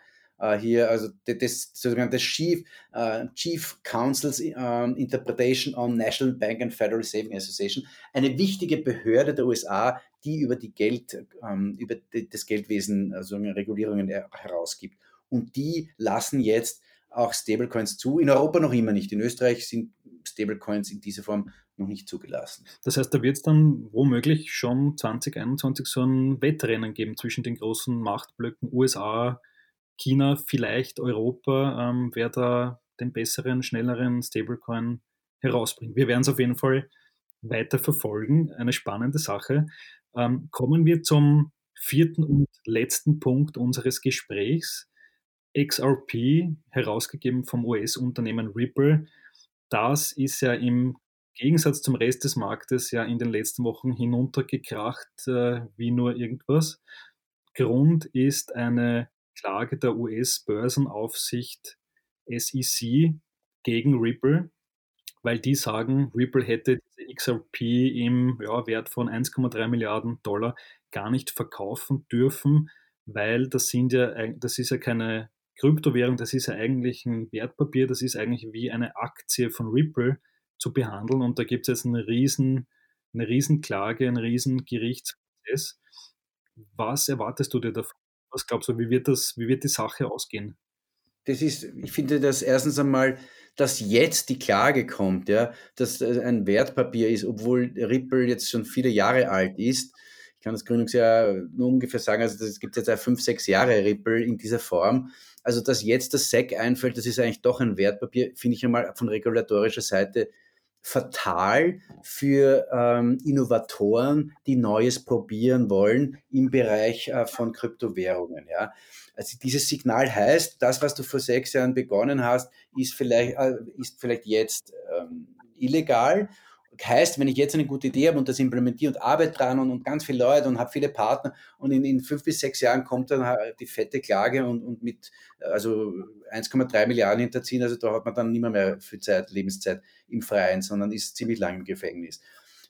hier, also das sogenannte Chief, uh, Chief Council's uh, Interpretation on National Bank and Federal Saving Association, eine wichtige Behörde der USA, die über die Geld, ähm, über das Geldwesen also Regulierungen herausgibt. Und die lassen jetzt auch Stablecoins zu. In Europa noch immer nicht. In Österreich sind Stablecoins in dieser Form noch nicht zugelassen. Das heißt, da wird es dann womöglich schon 2021 so ein Wettrennen geben zwischen den großen Machtblöcken USA, China, vielleicht Europa, ähm, wer da den besseren, schnelleren Stablecoin herausbringt. Wir werden es auf jeden Fall weiter verfolgen. Eine spannende Sache. Ähm, kommen wir zum vierten und letzten Punkt unseres Gesprächs. XRP, herausgegeben vom US-Unternehmen Ripple. Das ist ja im Gegensatz zum Rest des Marktes ja in den letzten Wochen hinuntergekracht äh, wie nur irgendwas. Grund ist eine Klage der US-Börsenaufsicht SEC gegen Ripple, weil die sagen, Ripple hätte diese XRP im ja, Wert von 1,3 Milliarden Dollar gar nicht verkaufen dürfen, weil das sind ja, das ist ja keine Kryptowährung, das ist ja eigentlich ein Wertpapier, das ist eigentlich wie eine Aktie von Ripple zu behandeln und da gibt es jetzt eine riesen, eine riesen Klage, einen riesen Gerichtsprozess. Was erwartest du dir davon? Was glaubst du, wie wird, das, wie wird die Sache ausgehen? Das ist, ich finde das erstens einmal, dass jetzt die Klage kommt, ja, dass ein Wertpapier ist, obwohl Ripple jetzt schon viele Jahre alt ist. Ich kann das Gründungsjahr nur ungefähr sagen, also es gibt jetzt ja fünf, sechs Jahre Ripple in dieser Form. Also, dass jetzt das SEC einfällt, das ist eigentlich doch ein Wertpapier, finde ich einmal von regulatorischer Seite fatal für ähm, Innovatoren, die Neues probieren wollen im Bereich äh, von Kryptowährungen. Ja. Also dieses Signal heißt, das, was du vor sechs Jahren begonnen hast, ist vielleicht, äh, ist vielleicht jetzt ähm, illegal heißt, wenn ich jetzt eine gute Idee habe und das implementiere und arbeite dran und, und ganz viele Leute und habe viele Partner und in, in fünf bis sechs Jahren kommt dann die fette Klage und, und mit also 1,3 Milliarden hinterziehen, also da hat man dann nicht mehr, mehr viel Zeit, Lebenszeit im Freien, sondern ist ziemlich lang im Gefängnis.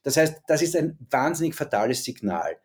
Das heißt, das ist ein wahnsinnig fatales Signal.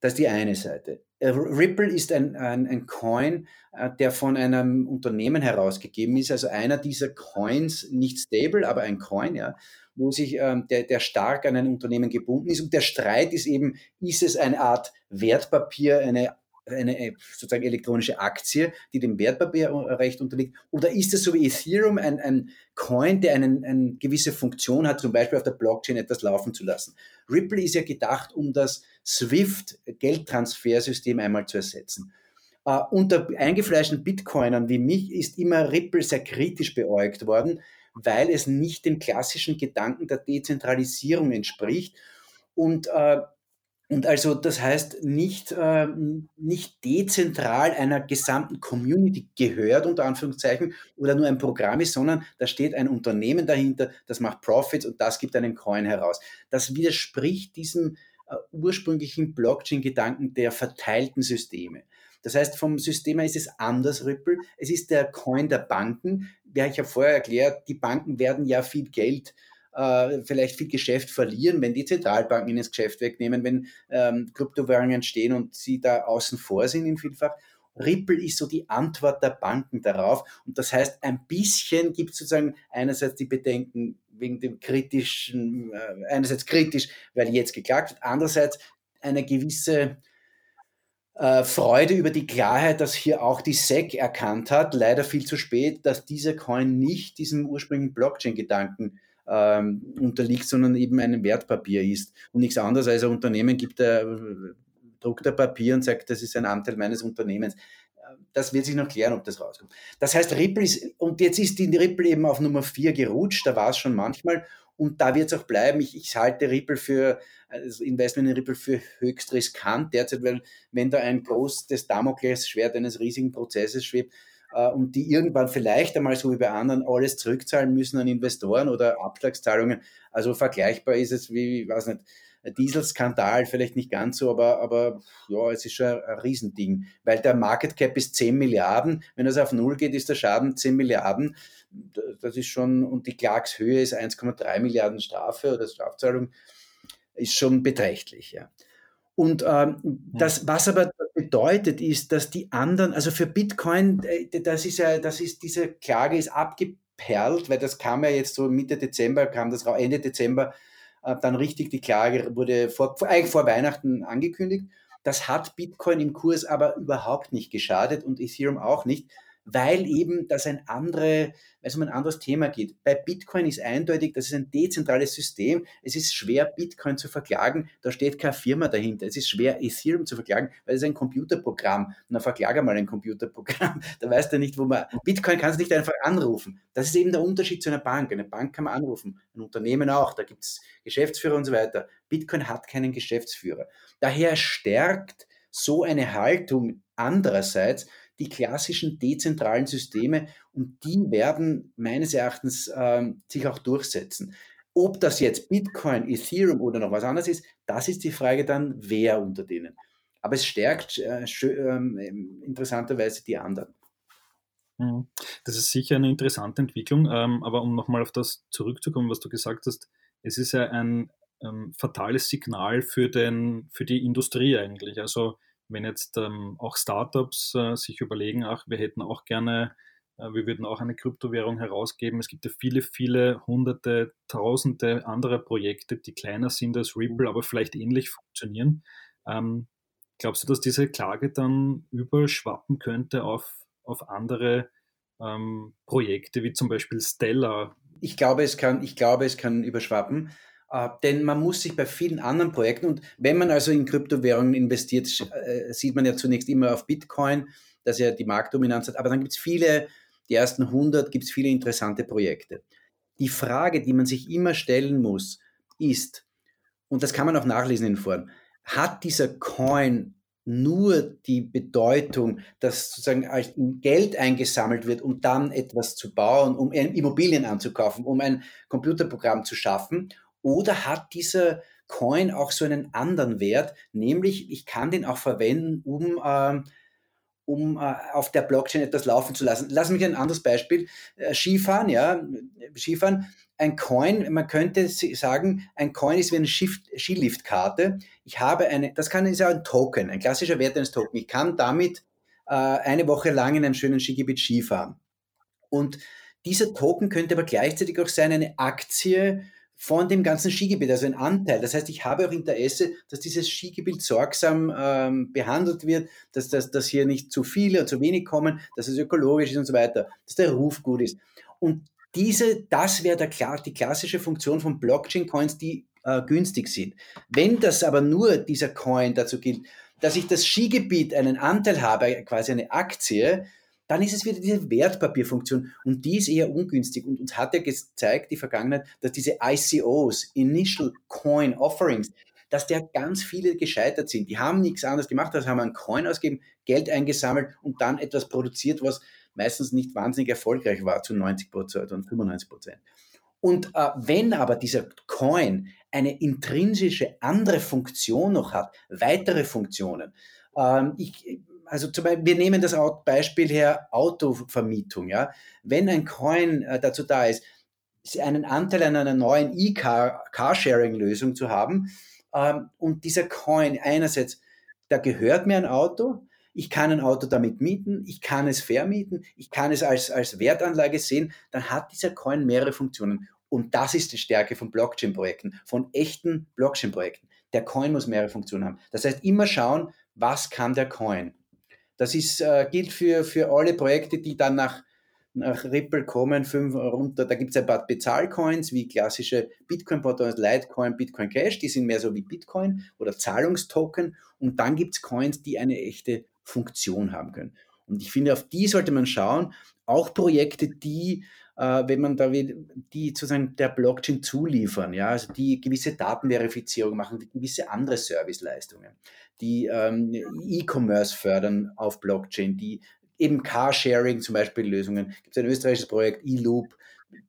Das ist die eine Seite. Ripple ist ein, ein, ein Coin, äh, der von einem Unternehmen herausgegeben ist, also einer dieser Coins, nicht stable, aber ein Coin, ja, wo sich ähm, der, der stark an ein Unternehmen gebunden ist. Und der Streit ist eben, ist es eine Art Wertpapier, eine eine äh, sozusagen elektronische Aktie, die dem Wertpapierrecht unterliegt? Oder ist es so wie Ethereum ein, ein Coin, der einen, eine gewisse Funktion hat, zum Beispiel auf der Blockchain etwas laufen zu lassen? Ripple ist ja gedacht, um das SWIFT-Geldtransfersystem einmal zu ersetzen. Uh, unter eingefleischten Bitcoinern wie mich ist immer Ripple sehr kritisch beäugt worden, weil es nicht dem klassischen Gedanken der Dezentralisierung entspricht. Und, äh, und also das heißt nicht, äh, nicht dezentral einer gesamten Community gehört, unter Anführungszeichen, oder nur ein Programm ist, sondern da steht ein Unternehmen dahinter, das macht Profits und das gibt einen Coin heraus. Das widerspricht diesem äh, ursprünglichen Blockchain-Gedanken der verteilten Systeme. Das heißt, vom System her ist es anders, Ripple. Es ist der Coin der Banken. Ja, ich habe vorher erklärt, die Banken werden ja viel Geld äh, vielleicht viel Geschäft verlieren, wenn die Zentralbanken ihnen das Geschäft wegnehmen, wenn ähm, Kryptowährungen stehen und sie da außen vor sind in vielfach. Ripple ist so die Antwort der Banken darauf. Und das heißt, ein bisschen gibt es sozusagen einerseits die Bedenken wegen dem kritischen, äh, einerseits kritisch, weil jetzt geklagt wird, andererseits eine gewisse Freude über die Klarheit, dass hier auch die SEC erkannt hat, leider viel zu spät, dass dieser Coin nicht diesem ursprünglichen Blockchain-Gedanken ähm, unterliegt, sondern eben ein Wertpapier ist und nichts anderes als ein Unternehmen gibt, der, druckt ein Papier und sagt, das ist ein Anteil meines Unternehmens. Das wird sich noch klären, ob das rauskommt. Das heißt, Ripple ist, und jetzt ist die Ripple eben auf Nummer 4 gerutscht, da war es schon manchmal und da wird es auch bleiben. Ich, ich halte Ripple für, also Investment in Ripple für höchst riskant derzeit, weil wenn da ein großes Damoklesschwert eines riesigen Prozesses schwebt, äh, und die irgendwann vielleicht einmal so wie bei anderen alles zurückzahlen müssen an Investoren oder Abschlagszahlungen. Also vergleichbar ist es wie, ich weiß nicht, Dieselskandal vielleicht nicht ganz so, aber, aber ja, es ist schon ein, ein Riesending, weil der Market Cap ist 10 Milliarden. Wenn es auf Null geht, ist der Schaden 10 Milliarden. Das ist schon, und die Klagshöhe ist 1,3 Milliarden Strafe oder Strafzahlung, ist schon beträchtlich, ja. Und ähm, das, was aber bedeutet, ist, dass die anderen, also für Bitcoin, äh, das ist ja, das ist, diese Klage ist abgeperlt, weil das kam ja jetzt so Mitte Dezember, kam das Ende Dezember äh, dann richtig die Klage wurde vor, eigentlich vor Weihnachten angekündigt. Das hat Bitcoin im Kurs aber überhaupt nicht geschadet und Ethereum auch nicht, weil eben das ein, andere, weil ein anderes Thema geht. Bei Bitcoin ist eindeutig, das ist ein dezentrales System. Es ist schwer, Bitcoin zu verklagen. Da steht keine Firma dahinter. Es ist schwer, Ethereum zu verklagen, weil es ein Computerprogramm. Dann verklage mal ein Computerprogramm. [LAUGHS] Da weißt du nicht, wo man. Bitcoin kannst du nicht einfach anrufen. Das ist eben der Unterschied zu einer Bank. Eine Bank kann man anrufen, ein Unternehmen auch. Da gibt es Geschäftsführer und so weiter. Bitcoin hat keinen Geschäftsführer. Daher stärkt so eine Haltung andererseits die klassischen dezentralen Systeme und die werden meines Erachtens ähm, sich auch durchsetzen. Ob das jetzt Bitcoin, Ethereum oder noch was anderes ist, das ist die Frage dann, wer unter denen. Aber es stärkt äh, äh, interessanterweise die anderen. Mhm. Das ist sicher eine interessante Entwicklung, ähm, aber um nochmal auf das zurückzukommen, was du gesagt hast, es ist ja ein ähm, fatales Signal für, den, für die Industrie eigentlich. Also wenn jetzt ähm, auch Startups äh, sich überlegen, ach, wir hätten auch gerne, äh, wir würden auch eine Kryptowährung herausgeben. Es gibt ja viele, viele hunderte, tausende andere Projekte, die kleiner sind als Ripple, aber vielleicht ähnlich funktionieren. Ähm, glaubst du, dass diese Klage dann überschwappen könnte auf, auf andere ähm, Projekte, wie zum Beispiel Stellar? Ich glaube, es kann, ich glaube, es kann überschwappen. Äh, denn man muss sich bei vielen anderen Projekten, und wenn man also in Kryptowährungen investiert, äh, sieht man ja zunächst immer auf Bitcoin, dass ja die Marktdominanz hat, aber dann gibt es viele, die ersten 100 gibt es viele interessante Projekte. Die Frage, die man sich immer stellen muss, ist, und das kann man auch nachlesen in Foren, hat dieser Coin nur die Bedeutung, dass sozusagen Geld eingesammelt wird, um dann etwas zu bauen, um Immobilien anzukaufen, um ein Computerprogramm zu schaffen? Oder hat dieser Coin auch so einen anderen Wert, nämlich ich kann den auch verwenden, um, äh, um äh, auf der Blockchain etwas laufen zu lassen. Lass mich ein anderes Beispiel. Äh, Skifahren, ja, Skifahren. Ein Coin, man könnte sagen, ein Coin ist wie eine Skiliftkarte. Ich habe eine, das kann ist ja ein Token, ein klassischer Wert eines Token. Ich kann damit äh, eine Woche lang in einem schönen Skigebiet Skifahren. Und dieser Token könnte aber gleichzeitig auch sein eine Aktie von dem ganzen Skigebiet, also ein Anteil. Das heißt, ich habe auch Interesse, dass dieses Skigebiet sorgsam ähm, behandelt wird, dass, dass, dass hier nicht zu viele und zu wenig kommen, dass es ökologisch ist und so weiter, dass der Ruf gut ist. Und diese, das wäre die klassische Funktion von Blockchain-Coins, die äh, günstig sind. Wenn das aber nur dieser Coin dazu gilt, dass ich das Skigebiet einen Anteil habe, quasi eine Aktie, dann ist es wieder diese Wertpapierfunktion und die ist eher ungünstig und uns hat ja gezeigt, die Vergangenheit, dass diese ICOs, Initial Coin Offerings, dass der ganz viele gescheitert sind. Die haben nichts anderes gemacht, als haben einen Coin ausgegeben, Geld eingesammelt und dann etwas produziert, was meistens nicht wahnsinnig erfolgreich war, zu 90 Prozent und 95 Prozent. Und äh, wenn aber dieser Coin eine intrinsische andere Funktion noch hat, weitere Funktionen, ähm, ich, also zum Beispiel, wir nehmen das Beispiel her Autovermietung. Ja? Wenn ein Coin äh, dazu da ist, einen Anteil an einer neuen E-Carsharing-Lösung zu haben ähm, und dieser Coin einerseits, da gehört mir ein Auto, ich kann ein Auto damit mieten, ich kann es vermieten, ich kann es als, als Wertanlage sehen, dann hat dieser Coin mehrere Funktionen. Und das ist die Stärke von Blockchain-Projekten, von echten Blockchain-Projekten. Der Coin muss mehrere Funktionen haben. Das heißt, immer schauen, was kann der Coin? Das ist, äh, gilt für, für alle Projekte, die dann nach, nach Ripple kommen, fünf runter. Da gibt es ein paar Bezahlcoins wie klassische Bitcoin-Portals, Litecoin, Bitcoin Cash, die sind mehr so wie Bitcoin oder Zahlungstoken. Und dann gibt es Coins, die eine echte Funktion haben können. Und ich finde, auf die sollte man schauen. Auch Projekte, die, äh, wenn man da will, die sozusagen der Blockchain zuliefern, ja, also die gewisse Datenverifizierung machen, die gewisse andere Serviceleistungen, die ähm, E-Commerce fördern auf Blockchain, die eben Carsharing zum Beispiel Lösungen. Gibt es ein österreichisches Projekt, eLoop,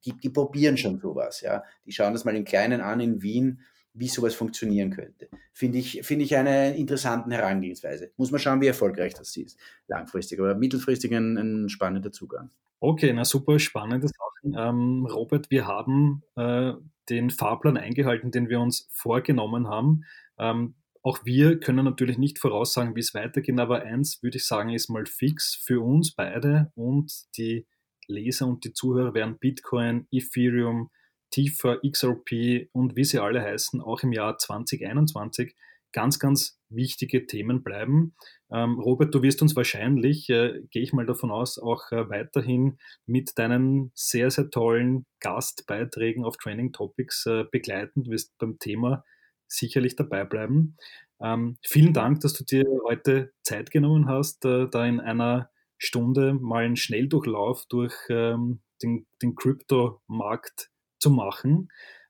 die, die probieren schon sowas, ja. Die schauen das mal im Kleinen an in Wien wie sowas funktionieren könnte. Finde ich, finde ich eine interessante Herangehensweise. Muss man schauen, wie erfolgreich das ist. Langfristig, aber mittelfristig ein, ein spannender Zugang. Okay, na super spannende Sachen. Ähm, Robert, wir haben äh, den Fahrplan eingehalten, den wir uns vorgenommen haben. Ähm, auch wir können natürlich nicht voraussagen, wie es weitergeht, aber eins würde ich sagen, ist mal fix für uns beide und die Leser und die Zuhörer werden Bitcoin, Ethereum, tiefer XRP und wie sie alle heißen, auch im Jahr 2021 ganz, ganz wichtige Themen bleiben. Ähm, Robert, du wirst uns wahrscheinlich, äh, gehe ich mal davon aus, auch äh, weiterhin mit deinen sehr, sehr tollen Gastbeiträgen auf Training Topics äh, begleiten. Du wirst beim Thema sicherlich dabei bleiben. Ähm, vielen Dank, dass du dir heute Zeit genommen hast, äh, da in einer Stunde mal einen Schnelldurchlauf durch ähm, den, den Kryptomarkt zu machen.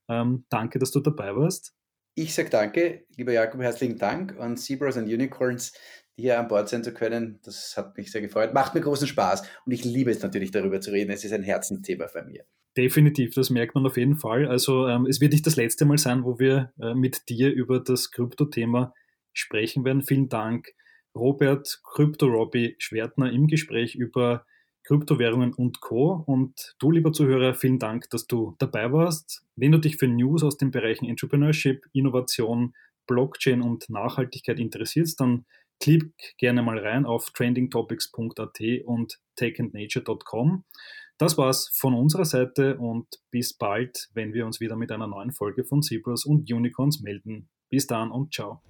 Ähm, danke, dass du dabei warst. Ich sage danke, lieber Jakob, herzlichen Dank an Zebras und Unicorns, hier an Bord sein zu können. Das hat mich sehr gefreut. Macht mir großen Spaß und ich liebe es natürlich darüber zu reden. Es ist ein Herzensthema bei mir. Definitiv, das merkt man auf jeden Fall. Also ähm, es wird nicht das letzte Mal sein, wo wir äh, mit dir über das Krypto-Thema sprechen werden. Vielen Dank, Robert Krypto-Robby Schwertner im Gespräch über Kryptowährungen und Co. Und du, lieber Zuhörer, vielen Dank, dass du dabei warst. Wenn du dich für News aus den Bereichen Entrepreneurship, Innovation, Blockchain und Nachhaltigkeit interessierst, dann klick gerne mal rein auf trendingtopics.at und takeandnature.com. Das war's von unserer Seite und bis bald, wenn wir uns wieder mit einer neuen Folge von Zebras und Unicorns melden. Bis dann und ciao.